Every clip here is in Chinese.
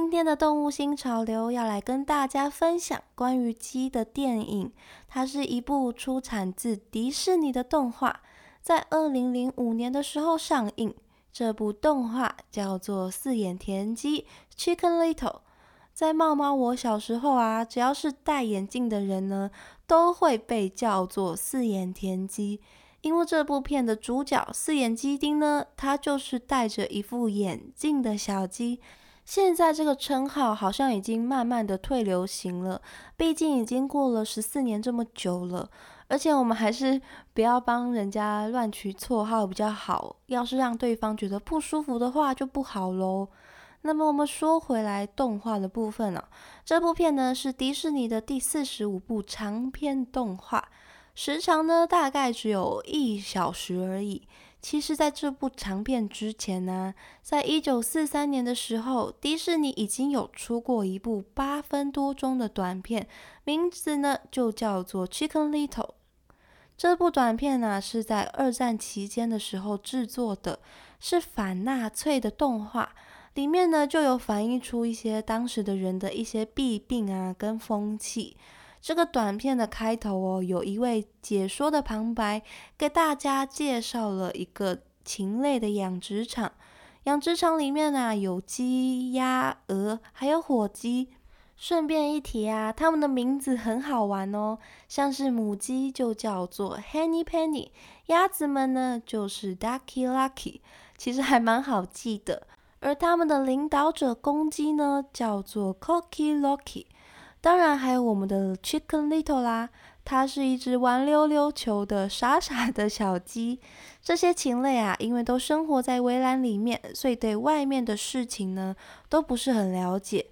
今天的动物新潮流要来跟大家分享关于鸡的电影，它是一部出产自迪士尼的动画，在二零零五年的时候上映。这部动画叫做《四眼田鸡》（Chicken Little）。在猫猫我小时候啊，只要是戴眼镜的人呢，都会被叫做四眼田鸡，因为这部片的主角四眼鸡丁呢，它就是戴着一副眼镜的小鸡。现在这个称号好像已经慢慢的退流行了，毕竟已经过了十四年这么久了，而且我们还是不要帮人家乱取绰号比较好，要是让对方觉得不舒服的话就不好喽。那么我们说回来动画的部分呢，这部片呢是迪士尼的第四十五部长篇动画，时长呢大概只有一小时而已。其实，在这部长片之前呢，在一九四三年的时候，迪士尼已经有出过一部八分多钟的短片，名字呢就叫做《Chicken Little》。这部短片呢是在二战期间的时候制作的，是反纳粹的动画，里面呢就有反映出一些当时的人的一些弊病啊跟风气。这个短片的开头哦，有一位解说的旁白，给大家介绍了一个禽类的养殖场。养殖场里面呢，有鸡、鸭、鹅，还有火鸡。顺便一提啊，它们的名字很好玩哦，像是母鸡就叫做 Henny Penny，鸭子们呢就是 Ducky Lucky，其实还蛮好记的。而他们的领导者公鸡呢，叫做 Cocky Locky。当然还有我们的 Chicken Little 啦，它是一只玩溜溜球的傻傻的小鸡。这些禽类啊，因为都生活在围栏里面，所以对外面的事情呢都不是很了解。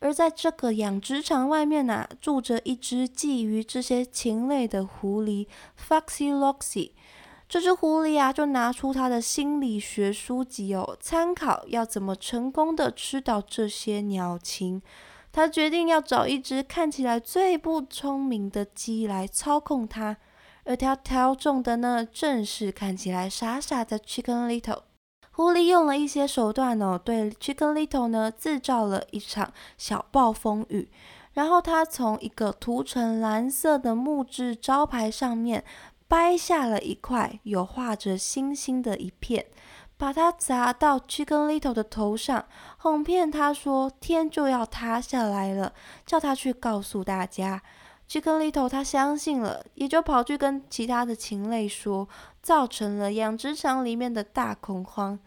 而在这个养殖场外面呢，住着一只觊觎这些禽类的狐狸 Foxy Loxy。这只狐狸啊，就拿出它的心理学书籍哦，参考要怎么成功的吃到这些鸟禽。他决定要找一只看起来最不聪明的鸡来操控它，而他挑中的呢，正是看起来傻傻的 Chicken Little。狐狸用了一些手段哦，对 Chicken Little 呢，制造了一场小暴风雨。然后他从一个涂成蓝色的木质招牌上面掰下了一块有画着星星的一片。把它砸到 Chicken Little 的头上，哄骗他说天就要塌下来了，叫他去告诉大家。Chicken Little 他相信了，也就跑去跟其他的禽类说，造成了养殖场里面的大恐慌。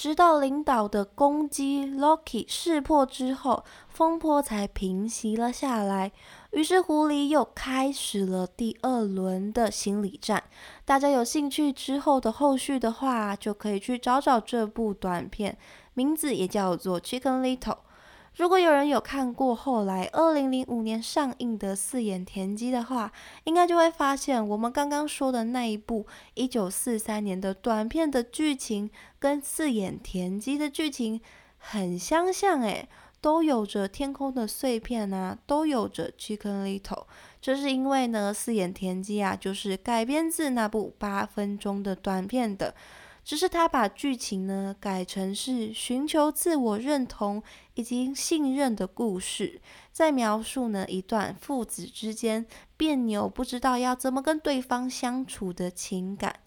直到领导的攻击 Loki 识破之后，风波才平息了下来。于是狐狸又开始了第二轮的心理战。大家有兴趣之后的后续的话，就可以去找找这部短片，名字也叫做 Chicken Little。如果有人有看过后来二零零五年上映的《四眼田鸡》的话，应该就会发现我们刚刚说的那一部一九四三年的短片的剧情跟《四眼田鸡》的剧情很相像，诶，都有着天空的碎片啊，都有着 Chicken Little。这是因为呢，《四眼田鸡》啊，就是改编自那部八分钟的短片的。只是他把剧情呢改成是寻求自我认同以及信任的故事，在描述呢一段父子之间别扭，不知道要怎么跟对方相处的情感。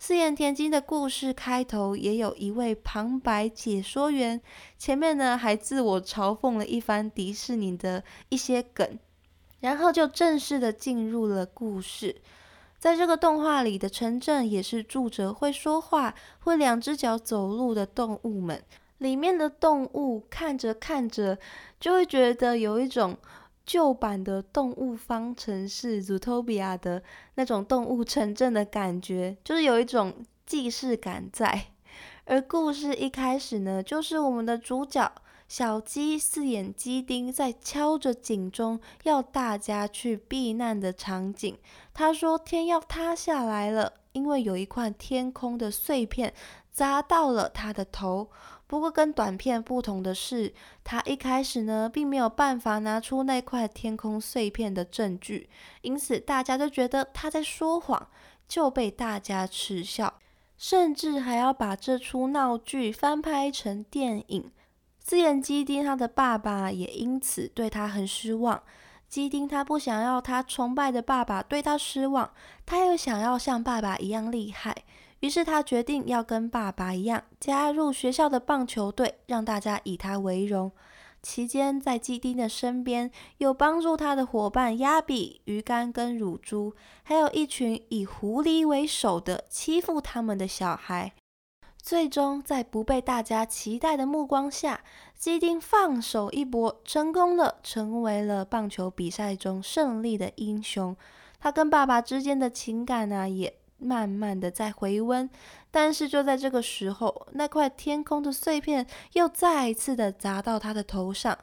四眼田鸡的故事开头也有一位旁白解说员，前面呢还自我嘲讽了一番迪士尼的一些梗，然后就正式的进入了故事。在这个动画里的城镇也是住着会说话、会两只脚走路的动物们。里面的动物看着看着，就会觉得有一种旧版的动物方程式 Zootopia 的那种动物城镇的感觉，就是有一种既视感在。而故事一开始呢，就是我们的主角小鸡四眼鸡丁在敲着警钟，要大家去避难的场景。他说天要塌下来了，因为有一块天空的碎片砸到了他的头。不过跟短片不同的是，他一开始呢并没有办法拿出那块天空碎片的证据，因此大家都觉得他在说谎，就被大家耻笑，甚至还要把这出闹剧翻拍成电影。自言鸡丁他的爸爸也因此对他很失望。鸡丁他不想要他崇拜的爸爸对他失望，他又想要像爸爸一样厉害。于是他决定要跟爸爸一样加入学校的棒球队，让大家以他为荣。期间在基丁的身边有帮助他的伙伴亚比、鱼竿跟乳猪，还有一群以狐狸为首的欺负他们的小孩。最终在不被大家期待的目光下，基丁放手一搏，成功了，成为了棒球比赛中胜利的英雄。他跟爸爸之间的情感呢，也。慢慢的在回温，但是就在这个时候，那块天空的碎片又再一次的砸到他的头上。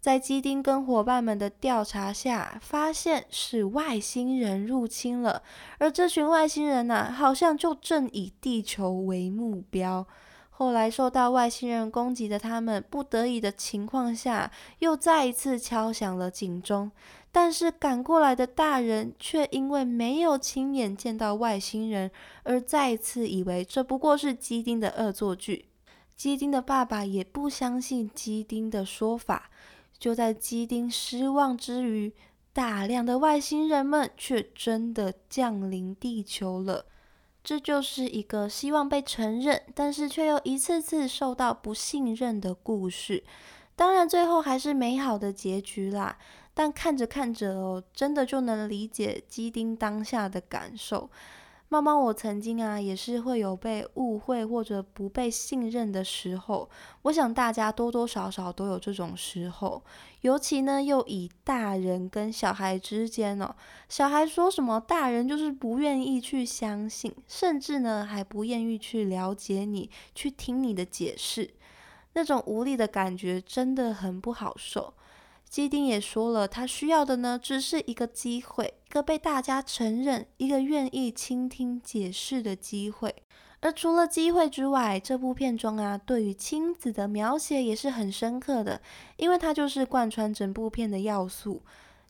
在基丁跟伙伴们的调查下，发现是外星人入侵了，而这群外星人呢，好像就正以地球为目标。后来受到外星人攻击的他们，不得已的情况下，又再一次敲响了警钟。但是赶过来的大人却因为没有亲眼见到外星人，而再次以为这不过是基丁的恶作剧。基丁的爸爸也不相信基丁的说法。就在基丁失望之余，大量的外星人们却真的降临地球了。这就是一个希望被承认，但是却又一次次受到不信任的故事。当然，最后还是美好的结局啦。但看着看着哦，真的就能理解基丁当下的感受。猫猫，我曾经啊，也是会有被误会或者不被信任的时候。我想大家多多少少都有这种时候，尤其呢，又以大人跟小孩之间哦，小孩说什么，大人就是不愿意去相信，甚至呢，还不愿意去了解你，去听你的解释，那种无力的感觉真的很不好受。基丁也说了，他需要的呢，只是一个机会，一个被大家承认，一个愿意倾听解释的机会。而除了机会之外，这部片中啊，对于亲子的描写也是很深刻的，因为它就是贯穿整部片的要素。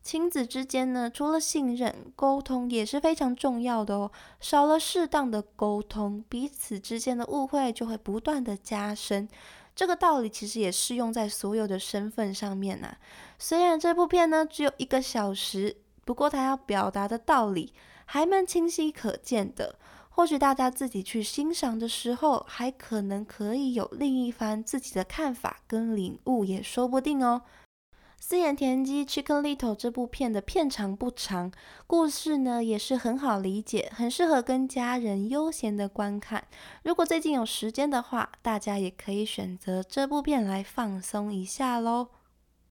亲子之间呢，除了信任，沟通也是非常重要的哦。少了适当的沟通，彼此之间的误会就会不断的加深。这个道理其实也适用在所有的身份上面呐。虽然这部片呢只有一个小时，不过它要表达的道理还蛮清晰可见的。或许大家自己去欣赏的时候，还可能可以有另一番自己的看法跟领悟，也说不定哦。四眼田鸡 Chicken Little 这部片的片长不长，故事呢也是很好理解，很适合跟家人悠闲的观看。如果最近有时间的话，大家也可以选择这部片来放松一下喽。